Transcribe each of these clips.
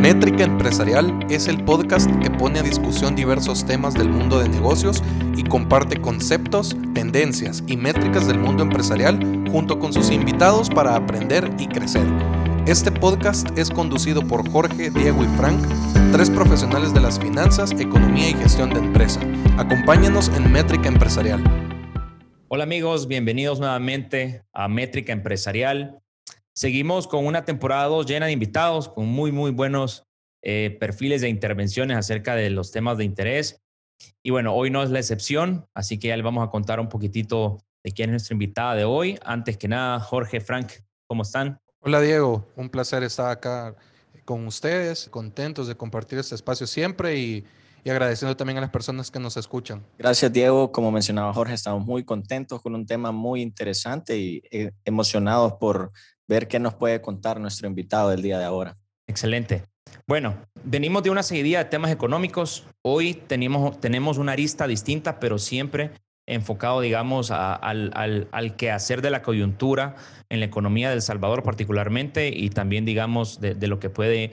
Métrica Empresarial es el podcast que pone a discusión diversos temas del mundo de negocios y comparte conceptos, tendencias y métricas del mundo empresarial junto con sus invitados para aprender y crecer. Este podcast es conducido por Jorge, Diego y Frank, tres profesionales de las finanzas, economía y gestión de empresa. Acompáñanos en Métrica Empresarial. Hola amigos, bienvenidos nuevamente a Métrica Empresarial. Seguimos con una temporada 2 llena de invitados, con muy, muy buenos eh, perfiles de intervenciones acerca de los temas de interés. Y bueno, hoy no es la excepción, así que ya les vamos a contar un poquitito de quién es nuestra invitada de hoy. Antes que nada, Jorge, Frank, ¿cómo están? Hola Diego, un placer estar acá con ustedes, contentos de compartir este espacio siempre y, y agradeciendo también a las personas que nos escuchan. Gracias Diego, como mencionaba Jorge, estamos muy contentos con un tema muy interesante y eh, emocionados por ver qué nos puede contar nuestro invitado del día de ahora. Excelente. Bueno, venimos de una seguidilla de temas económicos. Hoy tenemos, tenemos una arista distinta, pero siempre enfocado, digamos, al, al, al, quehacer de la coyuntura en la economía de El Salvador particularmente y también, digamos, de lo que puede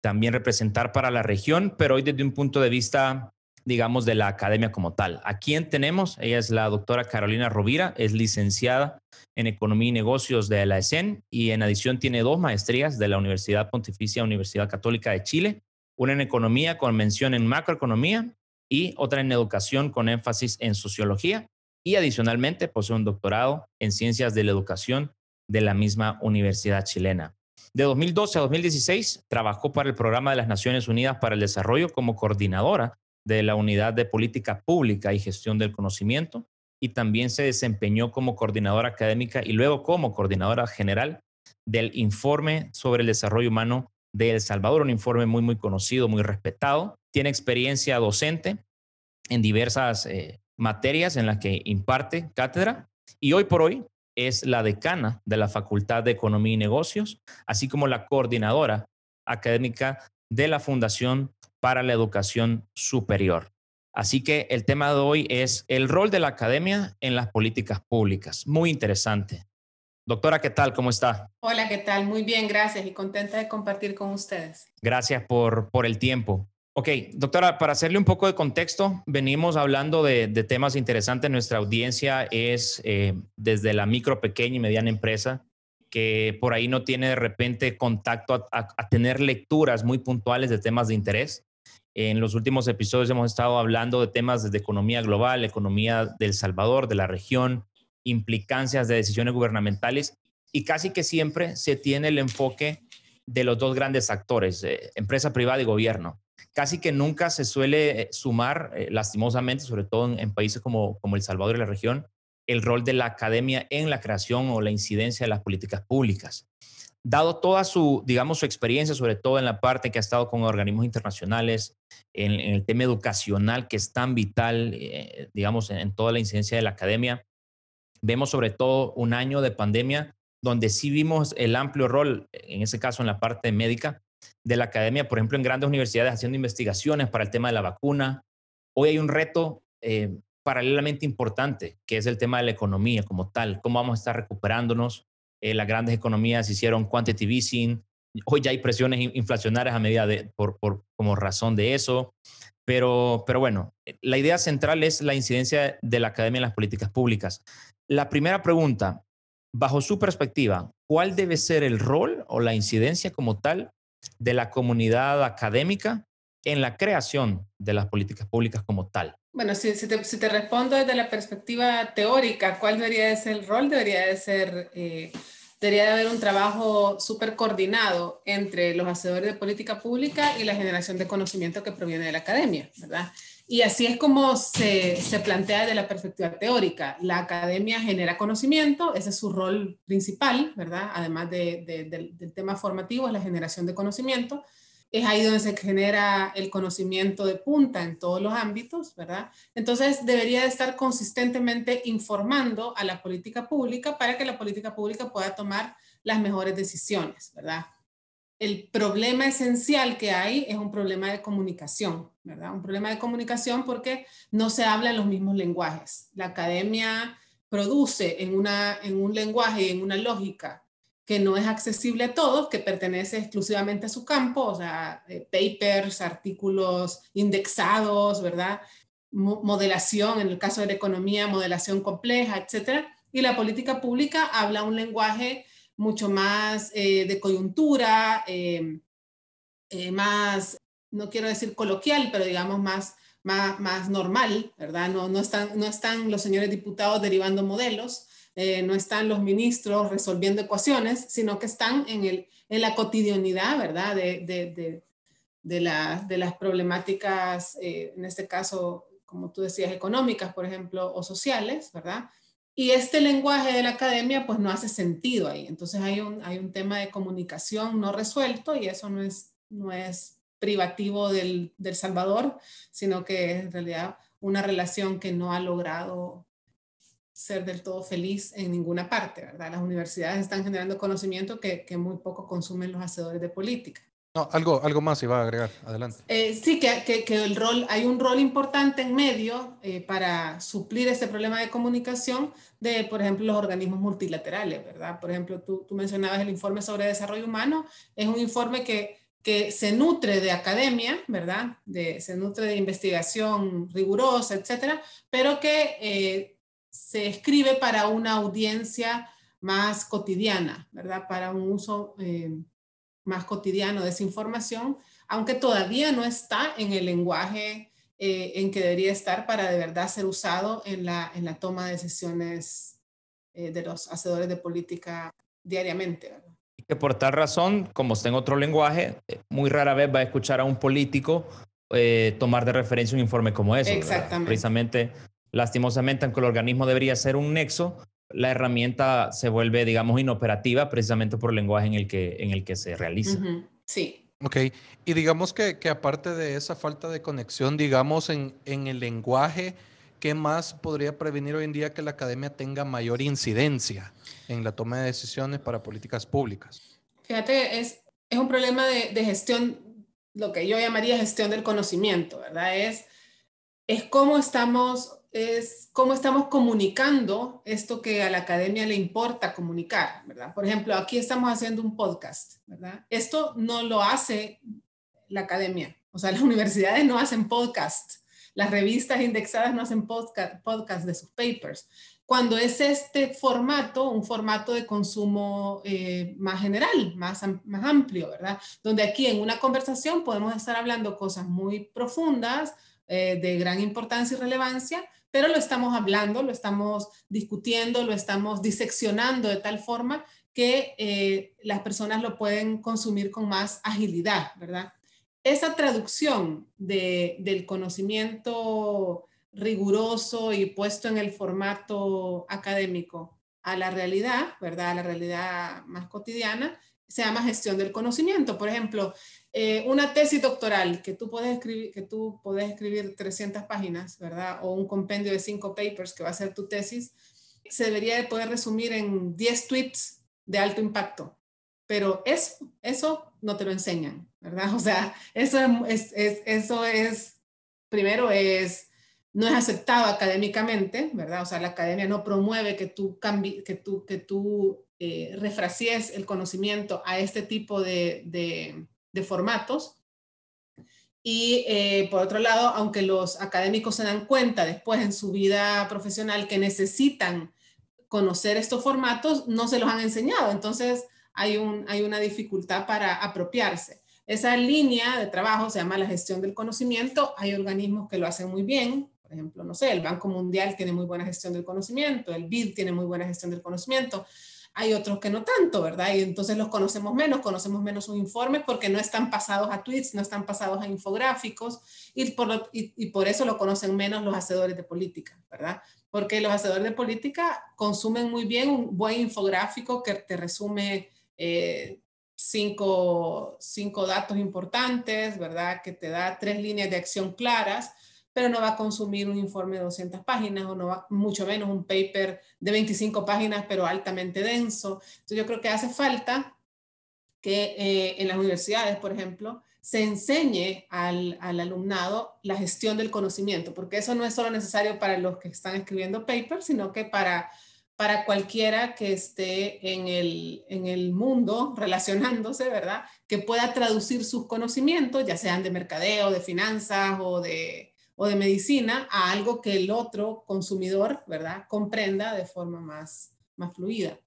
también representar para la región, pero hoy desde un punto de vista digamos, de la academia como tal. ¿A quién tenemos? Ella es la doctora Carolina Rovira, es licenciada en Economía y Negocios de la ESEN y en adición tiene dos maestrías de la Universidad Pontificia Universidad Católica de Chile, una en Economía con mención en Macroeconomía y otra en Educación con énfasis en Sociología y adicionalmente posee un doctorado en Ciencias de la Educación de la misma Universidad chilena. De 2012 a 2016 trabajó para el Programa de las Naciones Unidas para el Desarrollo como coordinadora de la Unidad de Política Pública y Gestión del Conocimiento y también se desempeñó como coordinadora académica y luego como coordinadora general del informe sobre el desarrollo humano de El Salvador, un informe muy, muy conocido, muy respetado. Tiene experiencia docente en diversas eh, materias en las que imparte cátedra y hoy por hoy es la decana de la Facultad de Economía y Negocios, así como la coordinadora académica de la Fundación para la educación superior. Así que el tema de hoy es el rol de la academia en las políticas públicas. Muy interesante. Doctora, ¿qué tal? ¿Cómo está? Hola, ¿qué tal? Muy bien, gracias y contenta de compartir con ustedes. Gracias por, por el tiempo. Ok, doctora, para hacerle un poco de contexto, venimos hablando de, de temas interesantes. Nuestra audiencia es eh, desde la micro, pequeña y mediana empresa que por ahí no tiene de repente contacto a, a, a tener lecturas muy puntuales de temas de interés. En los últimos episodios hemos estado hablando de temas de economía global, economía del Salvador, de la región, implicancias de decisiones gubernamentales y casi que siempre se tiene el enfoque de los dos grandes actores, eh, empresa privada y gobierno. Casi que nunca se suele eh, sumar, eh, lastimosamente, sobre todo en, en países como, como El Salvador y la región, el rol de la academia en la creación o la incidencia de las políticas públicas dado toda su, digamos, su experiencia, sobre todo en la parte que ha estado con organismos internacionales, en, el tema educacional, que es tan vital, eh, digamos, en, en, toda la incidencia de la academia, vemos sobre todo un año de pandemia donde sí vimos el amplio rol, en ese caso en la parte médica, de la academia, por ejemplo, en grandes universidades haciendo investigaciones para el tema de la vacuna. Hoy hay un reto eh, paralelamente importante, que es el tema de la economía como tal, cómo vamos a estar recuperándonos, eh, las grandes economías hicieron quantitative easing, hoy ya hay presiones inflacionarias a medida de, por, por, como razón de eso, pero, pero bueno, la idea central es la incidencia de la academia en las políticas públicas. La primera pregunta, bajo su perspectiva, ¿cuál debe ser el rol o la incidencia como tal de la comunidad académica en la creación de las políticas públicas como tal? Bueno, si, si, te, si, te, respondo desde la perspectiva teórica, ¿cuál debería de ser el rol? Debería de ser, eh, debería de haber un trabajo súper coordinado entre los hacedores de política pública y la generación de conocimiento que proviene de la academia, ¿verdad? Y así es como se, se plantea desde la perspectiva teórica. La academia genera conocimiento, ese es su rol principal, ¿verdad? Además de, de, de, del tema formativo, es la generación de conocimiento es ahí donde se genera el conocimiento de punta en todos los ámbitos, ¿verdad? Entonces debería de estar consistentemente informando a la política pública para que la política pública pueda tomar las mejores decisiones, ¿verdad? El problema esencial que hay es un problema de comunicación, ¿verdad? Un problema de comunicación porque no se hablan los mismos lenguajes. La academia produce en, una, en un lenguaje y en una lógica que no es accesible a todos, que pertenece exclusivamente a su campo, o sea, eh, papers, artículos indexados, ¿verdad? modelación, en el caso de la economía, modelación compleja, etcétera. Y la política pública habla un lenguaje mucho más eh, de coyuntura, eh, más, no quiero decir coloquial, pero digamos más, más, más normal, ¿verdad? No, están, no están los señores diputados derivando modelos, eh, no están los ministros resolviendo ecuaciones, sino que están en, el, en la cotidianidad, ¿verdad? De, de, de, las problemáticas, eh, en este caso, como tú decías, económicas, por ejemplo, o sociales, ¿verdad? Y este lenguaje de la academia, pues no hace sentido ahí. Entonces hay un, hay un tema de comunicación no resuelto y eso no es, no es privativo del, del Salvador, sino que es en realidad una relación que no ha logrado ser del todo feliz en ninguna parte, ¿verdad? Las universidades están generando conocimiento que, que muy poco consumen los hacedores de política. No, algo, algo más iba a agregar, adelante. Eh, sí, que, que, que, el rol, hay un rol importante en medio eh, para suplir ese problema de comunicación de, por ejemplo, los organismos multilaterales, ¿verdad? Por ejemplo, tú, tú mencionabas el informe sobre desarrollo humano, es un informe que, que se nutre de academia, ¿verdad? De, se nutre de investigación rigurosa, etcétera, pero que eh, se escribe para una audiencia más cotidiana, ¿verdad? Para un uso eh, más cotidiano de esa información, aunque todavía no está en el lenguaje eh, en que debería estar para de verdad ser usado en la, en la toma de decisiones eh, de los hacedores de política diariamente. ¿verdad? Y que por tal razón, como está en otro lenguaje, muy rara vez va a escuchar a un político tomar de referencia un informe como ese. Exactamente. Precisamente lastimosamente, aunque el organismo debería ser un nexo, la herramienta se vuelve, digamos, inoperativa precisamente por el lenguaje en el que, en el que se realiza. Sí. Ok, y digamos que, que, aparte de esa falta de conexión, digamos, en, en el lenguaje, ¿qué más podría prevenir hoy en día que la academia tenga mayor incidencia en la toma de decisiones para políticas públicas? Fíjate, es, es un problema de, de gestión, lo que yo llamaría gestión del conocimiento, ¿verdad? Es, es cómo estamos es cómo estamos comunicando esto que a la academia le importa comunicar, ¿verdad? Por ejemplo, aquí estamos haciendo un podcast, ¿verdad? Esto no lo hace la academia, o sea, las universidades no hacen podcast, las revistas indexadas no hacen podcast, de sus papers. Cuando es este formato, un formato de consumo eh, más general, más, más amplio, ¿verdad? Donde aquí en una conversación podemos estar hablando cosas muy profundas, eh, de gran importancia y relevancia, pero lo estamos hablando, lo estamos discutiendo, lo estamos diseccionando de tal forma que eh, las personas lo pueden consumir con más agilidad, ¿verdad? Esa traducción del conocimiento riguroso y puesto en el formato académico a la realidad, ¿verdad? A la realidad más cotidiana, se llama gestión del conocimiento. Por ejemplo, eh, una tesis doctoral que tú, puedes escribir, que tú puedes escribir 300 páginas, ¿verdad? O un compendio de 5 papers que va a ser tu tesis, se debería de poder resumir en 10 tweets de alto impacto. Pero es, eso no te lo enseñan, ¿verdad? O sea, eso es, es, eso es primero es, no es aceptado académicamente, ¿verdad? O sea, la academia no promueve que tú, cambi, que tú, que tú eh, el conocimiento a este tipo de de formatos. Y eh, por otro lado, aunque los académicos se dan cuenta después en su vida profesional que necesitan conocer estos formatos, no se los han enseñado. Entonces hay, un, hay una dificultad para apropiarse. Esa línea de trabajo se llama la gestión del conocimiento. Hay organismos que lo hacen muy bien. Por ejemplo, no sé, el Banco Mundial tiene muy buena gestión del conocimiento, el BID tiene muy buena gestión del conocimiento hay otros que no tanto, ¿verdad? Y entonces los conocemos menos, conocemos menos sus informes porque no están pasados a tweets, no están pasados a infográficos y por, y, por eso lo conocen menos los hacedores de política, ¿verdad? Porque los hacedores de política consumen muy bien un buen infográfico que te resume eh, cinco, cinco datos importantes, ¿verdad? Que te da tres líneas de acción claras pero no va a consumir un informe de 200 páginas o no va, mucho menos un paper de 25 páginas, pero altamente denso. Entonces yo creo que hace falta que eh, en las universidades, por ejemplo, se enseñe al, al, alumnado la gestión del conocimiento, porque eso no es solo necesario para los que están escribiendo papers, sino que para, para cualquiera que esté en el, en el mundo relacionándose, ¿verdad? Que pueda traducir sus conocimientos, ya sean de mercadeo, de finanzas o de, o de medicina, a algo que el otro consumidor, ¿verdad? Comprenda de forma más, más fluida.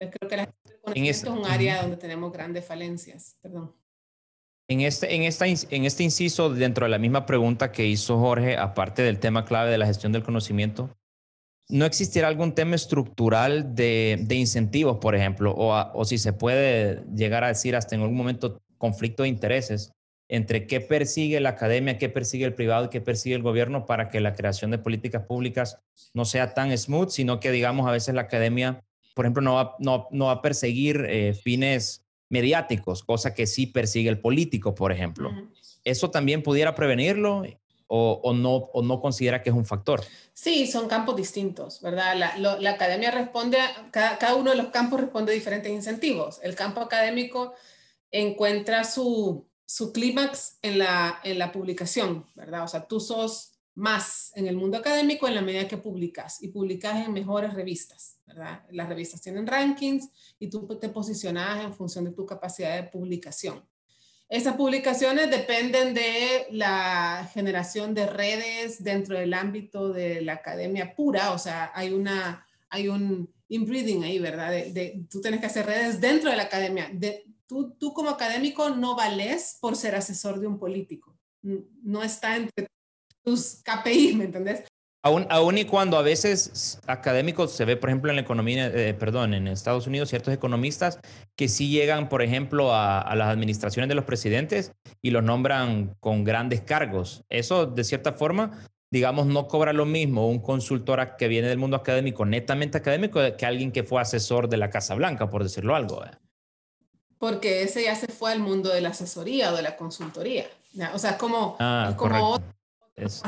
Yo creo que la es un área donde tenemos grandes falencias. Perdón. En este, en, esta, en este inciso, dentro de la misma pregunta que hizo Jorge, aparte del tema clave de la gestión del conocimiento, ¿no existirá algún tema estructural de, de incentivos, por ejemplo? O, o, si se puede llegar a decir hasta en algún momento conflicto de intereses entre qué persigue la academia, qué persigue el privado y qué persigue el gobierno para que la creación de políticas públicas no sea tan smooth, sino que digamos a veces la academia, por ejemplo, no va, no, no va a perseguir eh, fines mediáticos, cosa que sí persigue el político, por ejemplo. ¿Eso también pudiera prevenirlo o, no, o no considera que es un factor? Sí, son campos distintos, ¿verdad? La, academia responde, a, cada, uno de los campos responde a diferentes incentivos. El campo académico encuentra su, su clímax en la, en la publicación, ¿verdad? O sea, tú sos más en el mundo académico en la medida que publicas y publicas en mejores revistas, ¿verdad? Las revistas tienen rankings y tú te posicionas en función de tu capacidad de publicación. Esas publicaciones dependen de la generación de redes dentro del ámbito de la academia pura, o sea, hay una hay un inbreeding ahí, ¿verdad? De, tú tienes que hacer redes dentro de la academia. De, tú, tú como académico no vales por ser asesor de un político. No está entre tus KPI, ¿me entendés? Aún, aún, y cuando a veces académicos se ve, por ejemplo, en la economía, eh, perdón, en Estados Unidos, ciertos economistas que sí llegan, por ejemplo, a, las administraciones de los presidentes y los nombran con grandes cargos. Eso, de cierta forma, digamos, no cobra lo mismo un consultor que viene del mundo académico, netamente académico, que alguien que fue asesor de la Casa Blanca, por decirlo algo. ¿eh? Porque ese ya se fue al mundo de la asesoría o de la consultoría. O sea, como, ah, es como es,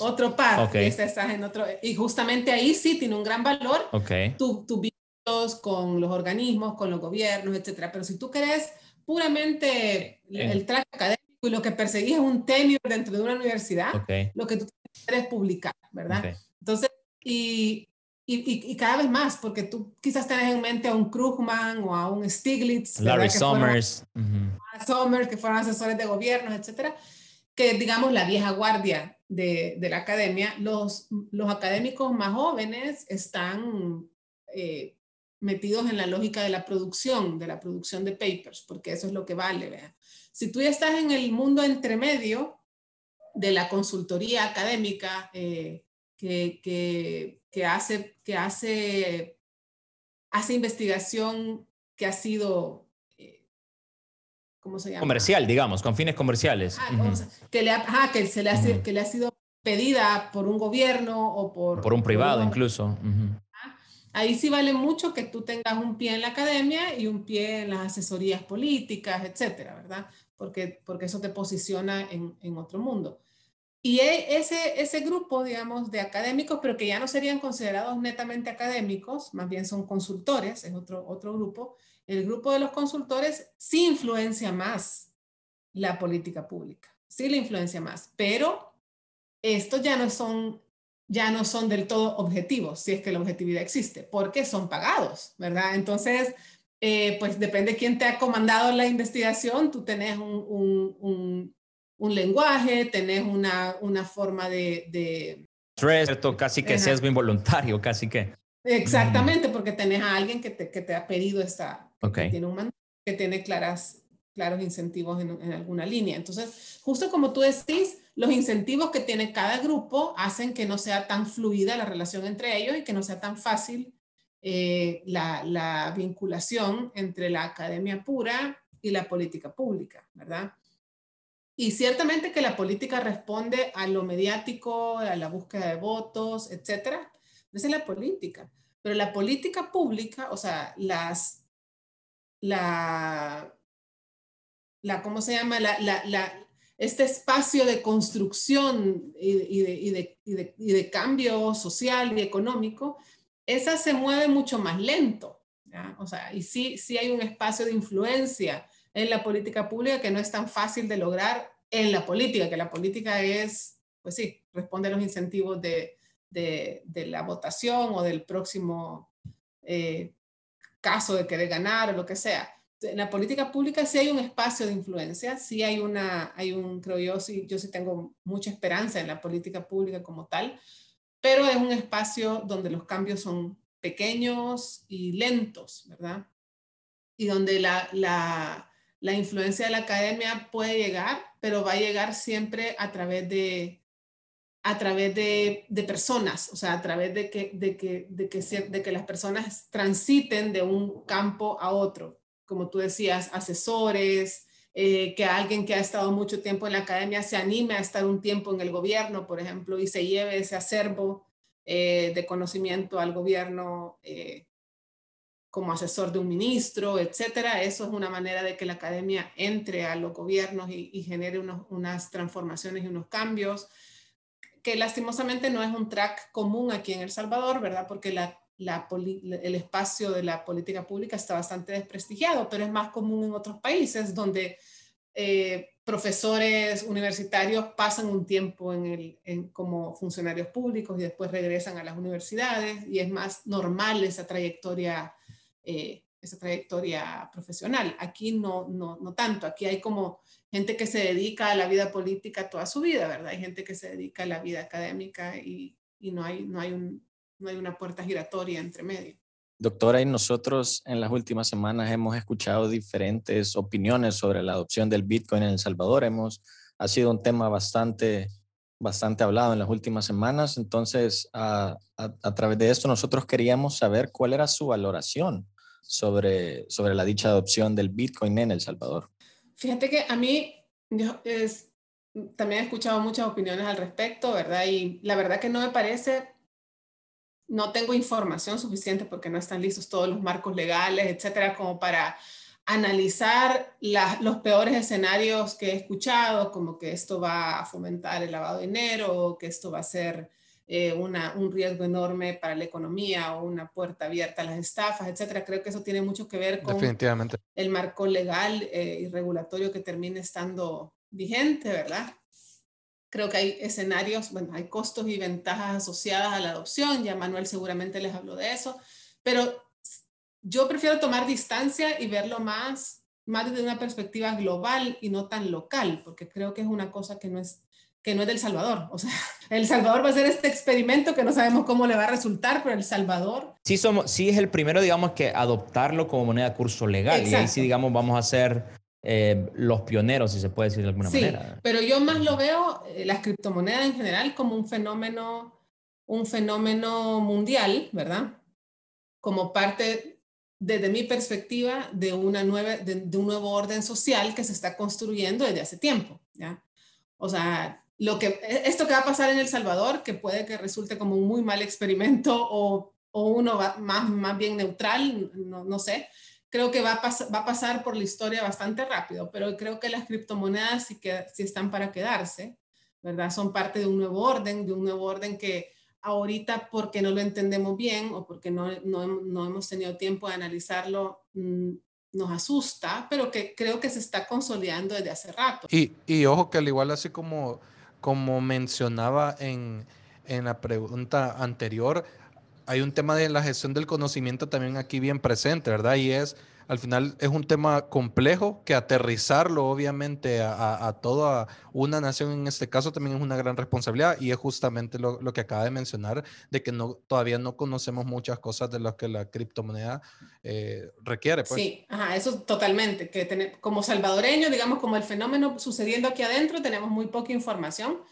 otro par. estás en otro, y justamente ahí sí tiene un gran valor okay. tus tu vínculos con los organismos, con los gobiernos, etcétera. Pero si tú querés puramente el track académico y lo que perseguís es un tenure dentro de una universidad, lo que tú quieres publicar, ¿verdad? Entonces, y, y, y, cada vez más, porque tú quizás tenés en mente a un Krugman o a un Stiglitz. Larry Summers. Summers, que fueron asesores de gobiernos, etcétera que digamos la vieja guardia de, de la academia, los, los, académicos más jóvenes están eh, metidos en la lógica de la producción, de la producción de papers, porque eso es lo que vale. ¿vea? Si tú ya estás en el mundo entremedio de la consultoría académica eh, que, que, que, hace, que hace, hace investigación que ha sido ¿cómo se llama? Comercial, digamos, con fines comerciales. Ah, que, le ha, que, se le ha, que le ha sido pedida por un gobierno o por... Por un privado incluso. Ahí sí vale mucho que tú tengas un pie en la academia y un pie en las asesorías políticas, etcétera, ¿verdad? Porque, porque eso te posiciona en, en otro mundo. Y e, ese, ese grupo, digamos, de académicos, pero que ya no serían considerados netamente académicos, más bien son consultores, es otro, otro grupo, el grupo de los consultores sí influencia más la política pública, sí la influencia más, pero estos ya no son ya no son del todo objetivos, si es que la objetividad existe, porque son pagados, ¿verdad? Entonces, eh, pues depende quién te ha comandado la investigación, tú tenés un, lenguaje, tenés una, una forma de... de casi que sesgo involuntario, casi que. Exactamente, porque tenés a alguien que te, que te ha pedido esta, que tiene un que tiene claras, claros incentivos en, en, alguna línea. Entonces, justo como tú decís, los incentivos que tiene cada grupo hacen que no sea tan fluida la relación entre ellos y que no sea tan fácil eh, la, la, vinculación entre la academia pura y la política pública, ¿verdad? Y ciertamente que la política responde a lo mediático, a la búsqueda de votos, etcétera. Esa es la política. Pero la política pública, o sea, las la, la ¿cómo se llama? La, la, la, este espacio de construcción y, y, de, y, de, y, de, cambio social y económico, esa se mueve mucho más lento. ¿ya? O sea, y sí, sí hay un espacio de influencia en la política pública que no es tan fácil de lograr en la política, que la política es, pues sí, responde a los incentivos de, de, de la votación o del próximo eh, caso de querer ganar o lo que sea. En la política pública sí hay un espacio de influencia, sí hay una, hay un, creo yo, sí, yo sí tengo mucha esperanza en la política pública como tal, pero es un espacio donde los cambios son pequeños y lentos, ¿verdad? Y donde la, la, la influencia de la academia puede llegar, pero va a llegar siempre a través de, a través de, de, personas, o sea, a través de que, de, que, de, que, de que las personas transiten de un campo a otro. Como tú decías, asesores, eh, que alguien que ha estado mucho tiempo en la academia se anime a estar un tiempo en el gobierno, por ejemplo, y se lleve ese acervo eh, de conocimiento al gobierno eh, como asesor de un ministro, etcétera. Eso es una manera de que la academia entre a los gobiernos y, genere unos, unas transformaciones y unos cambios que lastimosamente no es un track común aquí en El Salvador, ¿verdad? Porque el espacio de la política pública está bastante desprestigiado, pero es más común en otros países donde eh, profesores universitarios pasan un tiempo en el, como funcionarios públicos y después regresan a las universidades y es más normal esa trayectoria, eh, esa trayectoria profesional. Aquí no, no, no tanto, aquí hay como gente que se dedica a la vida política toda su vida, ¿verdad? Hay gente que se dedica a la vida académica y, y no, hay, no, hay un, no hay una puerta giratoria entre medio. Doctora, y nosotros en las últimas semanas hemos escuchado diferentes opiniones sobre la adopción del Bitcoin en El Salvador. Hemos, ha sido un tema bastante, bastante hablado en las últimas semanas. Entonces, a, a, a través de esto, nosotros queríamos saber cuál era su valoración sobre, sobre la dicha adopción del Bitcoin en El Salvador. Fíjate que a mí yo es, también he escuchado muchas opiniones al respecto, ¿verdad? Y la verdad que no me parece, no tengo información suficiente porque no están listos todos los marcos legales, etcétera, como para analizar la, los peores escenarios que he escuchado, como que esto va a fomentar el lavado de dinero, que esto va a ser eh, una, un riesgo enorme para la economía o una puerta abierta a las estafas, etcétera. Creo que eso tiene mucho que ver con Definitivamente. el marco legal eh, y regulatorio que termine estando vigente, ¿verdad? Creo que hay escenarios, bueno, hay costos y ventajas asociadas a la adopción, ya Manuel seguramente les habló de eso, pero yo prefiero tomar distancia y verlo más, más desde una perspectiva global y no tan local, porque creo que es una cosa que no es que no es del Salvador. O sea, El Salvador va a hacer este experimento que no sabemos cómo le va a resultar, pero El Salvador. Sí, somos, sí es el primero, digamos, que adoptarlo como moneda de curso legal. Exacto. Y ahí sí, digamos, vamos a ser eh, los pioneros, si se puede decir de alguna sí, manera. Pero yo más lo veo, eh, las criptomonedas en general, como un fenómeno, un fenómeno mundial, ¿verdad? Como parte, desde mi perspectiva, de, una nueva, de, de un nuevo orden social que se está construyendo desde hace tiempo, ¿ya? O sea, lo que, esto que va a pasar en El Salvador, que puede que resulte como un muy mal experimento o, o uno más, más bien neutral, no, no sé, creo que va a, va a pasar por la historia bastante rápido, pero creo que las criptomonedas sí, que, sí están para quedarse, ¿verdad? Son parte de un nuevo orden, de un nuevo orden que ahorita porque no lo entendemos bien o porque no, no, no hemos tenido tiempo de analizarlo, mmm, nos asusta, pero que creo que se está consolidando desde hace rato. Y, y ojo que al igual así como como mencionaba en, en, la pregunta anterior, hay un tema de la gestión del conocimiento también aquí bien presente, ¿verdad? Y es, al final, es un tema complejo que aterrizarlo, obviamente, a, a, a toda una nación, en este caso, también es una gran responsabilidad y es justamente lo, lo, que acaba de mencionar, de que no, todavía no conocemos muchas cosas de las que la criptomoneda eh, requiere. Pues. Sí, ajá, eso totalmente, que tener, como salvadoreño, digamos, como el fenómeno sucediendo aquí adentro, tenemos muy poca información.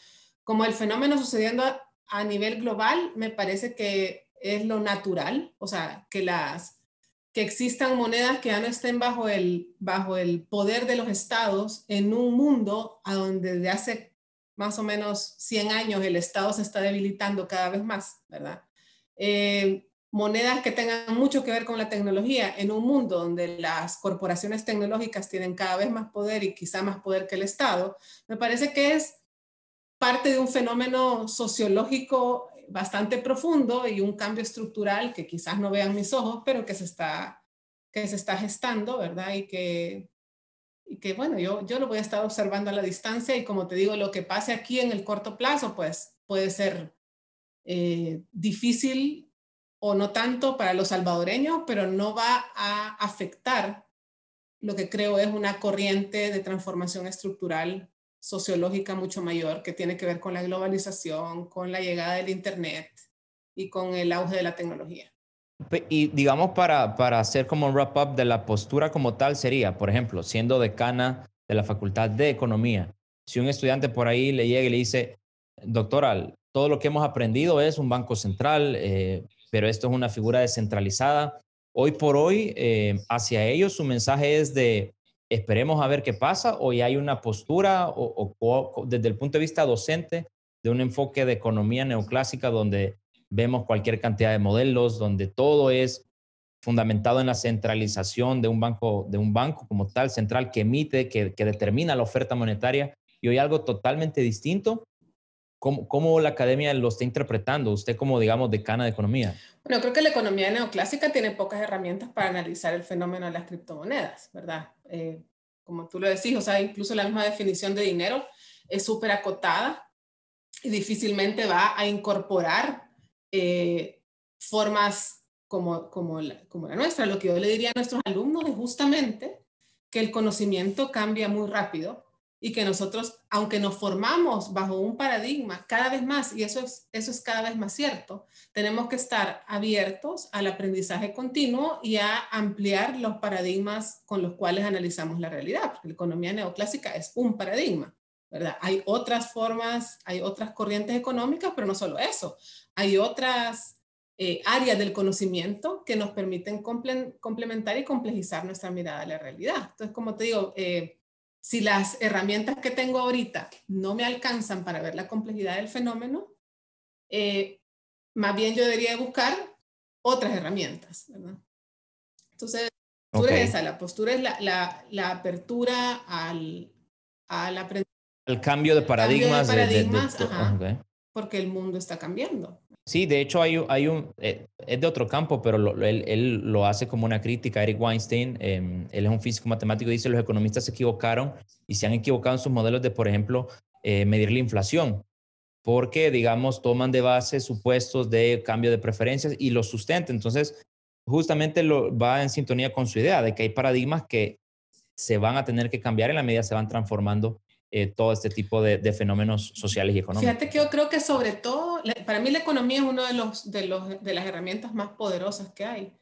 Como el fenómeno sucediendo a, a nivel global, me parece que es lo natural, o sea, que las que existan monedas que ya no estén bajo el, bajo el poder de los estados en un mundo a donde desde hace más o menos 100 años el estado se está debilitando cada vez más, ¿verdad? Eh, monedas que tengan mucho que ver con la tecnología en un mundo donde las corporaciones tecnológicas tienen cada vez más poder y quizá más poder que el estado, me parece que es parte de un fenómeno sociológico bastante profundo y un cambio estructural que quizás no vean mis ojos, pero que se está, que se está gestando, ¿verdad? Y que, y que bueno, yo, yo lo voy a estar observando a la distancia y como te digo, lo que pase aquí en el corto plazo, pues puede ser eh, difícil o no tanto para los salvadoreños, pero no va a afectar lo que creo es una corriente de transformación estructural sociológica mucho mayor que tiene que ver con la globalización, con la llegada del Internet y con el auge de la tecnología. Y digamos, para, para hacer como un wrap-up de la postura como tal sería, por ejemplo, siendo decana de la Facultad de Economía, si un estudiante por ahí le llega y le dice, doctora, todo lo que hemos aprendido es un banco central, eh, pero esto es una figura descentralizada. Hoy por hoy, eh, hacia ellos su mensaje es de esperemos a ver qué pasa o hay una postura o, desde el punto de vista docente de un enfoque de economía neoclásica donde vemos cualquier cantidad de modelos, donde todo es fundamentado en la centralización de un banco, de un banco como tal central que emite, que, que determina la oferta monetaria y hoy algo totalmente distinto ¿Cómo, la academia lo está interpretando? Usted como, digamos, decana de economía. Bueno, creo que la economía neoclásica tiene pocas herramientas para analizar el fenómeno de las criptomonedas, ¿verdad? Eh, como tú lo decís, o sea, incluso la misma definición de dinero es súper acotada y difícilmente va a incorporar eh, formas como, la, como la nuestra. Lo que yo le diría a nuestros alumnos es justamente que el conocimiento cambia muy rápido y que nosotros, aunque nos formamos bajo un paradigma cada vez más, y eso es, eso es cada vez más cierto, tenemos que estar abiertos al aprendizaje continuo y a ampliar los paradigmas con los cuales analizamos la realidad, porque la economía neoclásica es un paradigma, ¿verdad? Hay otras formas, hay otras corrientes económicas, pero no solo eso, hay otras eh, áreas del conocimiento que nos permiten complementar y complejizar nuestra mirada a la realidad. Entonces, como te digo, eh, si las herramientas que tengo ahorita no me alcanzan para ver la complejidad del fenómeno, eh, más bien yo debería buscar otras herramientas. Entonces, la postura es esa, la postura es la, apertura al, al aprendizaje. Al cambio de paradigmas. porque el mundo está cambiando. Sí, de hecho hay, un, eh, es de otro campo, pero él, lo hace como una crítica. Eric Weinstein, em, él es un físico matemático, dice los economistas se equivocaron y se han equivocado en sus modelos de, por ejemplo, eh, medir la inflación, porque, digamos, toman de base supuestos de cambio de preferencias y los sustentan. Entonces, justamente lo, va en sintonía con su idea de que hay paradigmas que se van a tener que cambiar en la medida se van transformando eh, todo este tipo de, fenómenos sociales y económicos. Fíjate que yo creo que sobre todo, para mí la economía es una de, los, de, los, de las herramientas más poderosas que hay,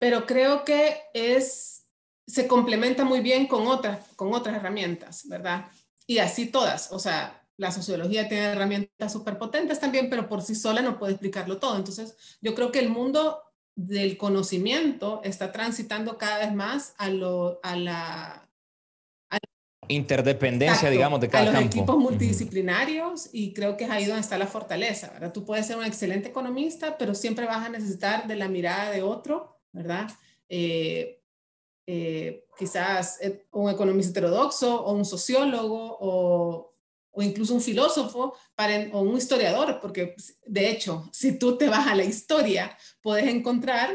pero creo que es, se complementa muy bien con otras, con otras herramientas, ¿verdad? Y así todas, o sea, la sociología tiene herramientas súper potentes también, pero por sí sola no puede explicarlo todo. Entonces, yo creo que el mundo del conocimiento está transitando cada vez más a, lo, a la interdependencia, digamos, de cada a los equipos multidisciplinarios y creo que es ahí donde está la fortaleza, ¿verdad? Tú puedes ser un excelente economista, pero siempre vas a necesitar de la mirada de otro, ¿verdad? Eh, eh, quizás eh, un economista heterodoxo o un sociólogo o, o incluso un filósofo para, o un historiador, porque de hecho, si tú te vas a la historia, puedes encontrar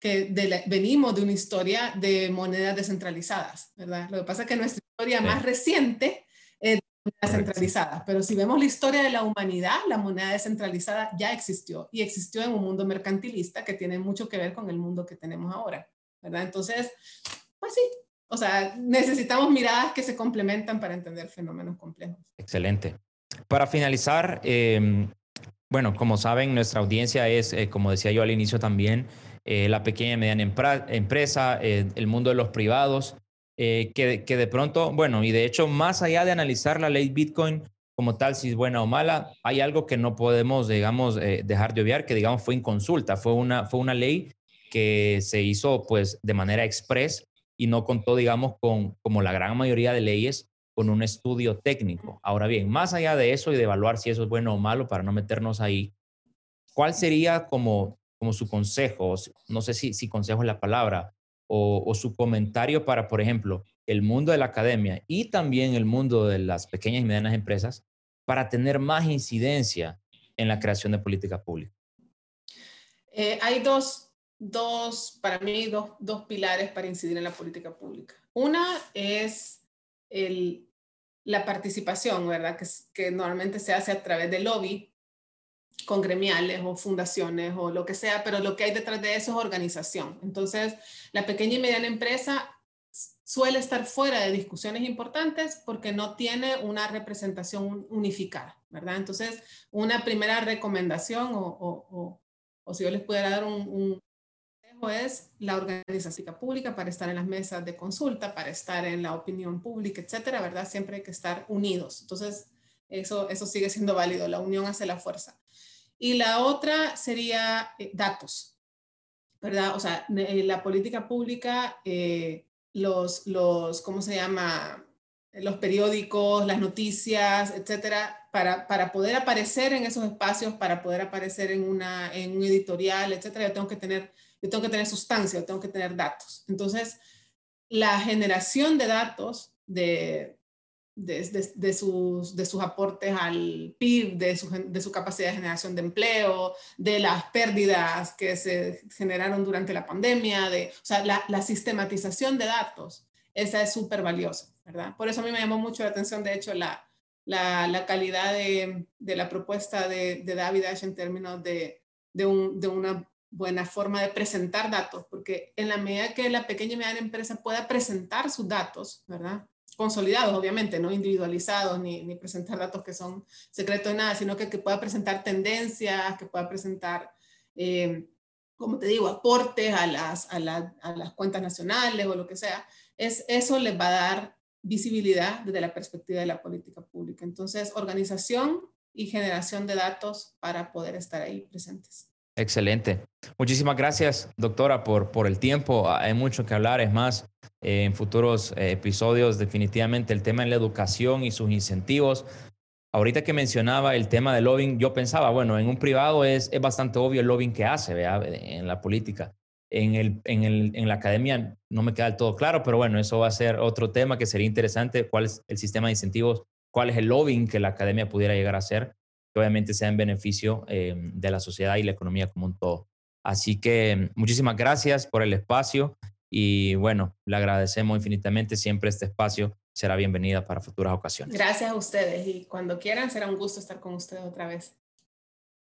que venimos de una historia de monedas descentralizadas, ¿verdad? Lo que pasa es que nuestra historia más reciente es de monedas centralizadas, pero si vemos la historia de la humanidad, la moneda descentralizada ya existió y existió en un mundo mercantilista que tiene mucho que ver con el mundo que tenemos ahora, ¿verdad? Entonces, pues sí, o sea, necesitamos miradas que se complementan para entender fenómenos complejos. Excelente. Para finalizar, em, bueno, como saben, nuestra audiencia es, eh, como decía yo al inicio también, eh, la pequeña y mediana empresa, eh, el mundo de los privados, eh, que, que, de pronto, bueno, y de hecho, más allá de analizar la ley Bitcoin como tal, si es buena o mala, hay algo que no podemos, digamos, dejar de obviar, que digamos fue inconsulta, fue una, fue una ley que se hizo pues de manera express y no contó, digamos, con, como la gran mayoría de leyes, con un estudio técnico. Ahora bien, más allá de eso y de evaluar si eso es bueno o malo para no meternos ahí, ¿cuál sería como como su consejo, no sé si, si consejo es la palabra, o, su comentario para, por ejemplo, el mundo de la academia y también el mundo de las pequeñas y medianas empresas para tener más incidencia en la creación de política pública? Eh, hay dos, dos, para mí, dos, dos, pilares para incidir en la política pública. Una es el, la participación, ¿verdad? Que, que normalmente se hace a través del lobby con gremiales o fundaciones o lo que sea, pero lo que hay detrás de eso es organización. Entonces, la pequeña y mediana empresa suele estar fuera de discusiones importantes porque no tiene una representación unificada, ¿verdad? Entonces, una primera recomendación o, si yo les pudiera dar un, un es la organización pública para estar en las mesas de consulta, para estar en la opinión pública, etcétera, ¿verdad? Siempre hay que estar unidos. Entonces, eso, eso sigue siendo válido, la unión hace la fuerza. Y la otra sería eh, datos, ¿verdad? O sea, eh, la política pública, eh, los, los, ¿cómo se llama? Los periódicos, las noticias, etcétera, para, para poder aparecer en esos espacios, para poder aparecer en, una, en un editorial, etcétera, yo tengo que tener, yo tengo que tener sustancia, yo tengo que tener datos. Entonces, la generación de datos de, de, sus, de sus aportes al PIB, de su, de su capacidad de generación de empleo, de las pérdidas que se generaron durante la pandemia, de, o sea, la, la sistematización de datos, esa es súper valiosa, ¿verdad? Por eso a mí me llamó mucho la atención, de hecho, la, la, la calidad de, de, la propuesta de, de David Ash en términos de, un, de una buena forma de presentar datos, porque en la medida que la pequeña y mediana empresa pueda presentar sus datos, ¿verdad? Consolidados, obviamente, no individualizados, ni, presentar datos que son secretos de nada, sino que, que pueda presentar tendencias, que pueda presentar, eh, como te digo, aportes a las, a, a, las cuentas nacionales o lo que sea, es, eso les va a dar visibilidad desde la perspectiva de la política pública. Entonces, organización y generación de datos para poder estar ahí presentes. Excelente. Muchísimas gracias, doctora, por, por el tiempo. Hay mucho que hablar. Es más, eh, en futuros eh, episodios, definitivamente el tema en la educación y sus incentivos. Ahorita que mencionaba el tema del lobbying, yo pensaba, bueno, en un privado es, es bastante obvio el lobbying que hace ¿vea? en la política. En, el, en, el, en la academia no me queda del todo claro, pero bueno, eso va a ser otro tema que sería interesante, cuál es el sistema de incentivos, cuál es el lobbying que la academia pudiera llegar a hacer, que obviamente sea en beneficio eh, de la sociedad y la economía como un todo. Así que muchísimas gracias por el espacio y bueno, le agradecemos infinitamente. Siempre este espacio será bienvenida para futuras ocasiones. Gracias a ustedes y cuando quieran será un gusto estar con ustedes otra vez.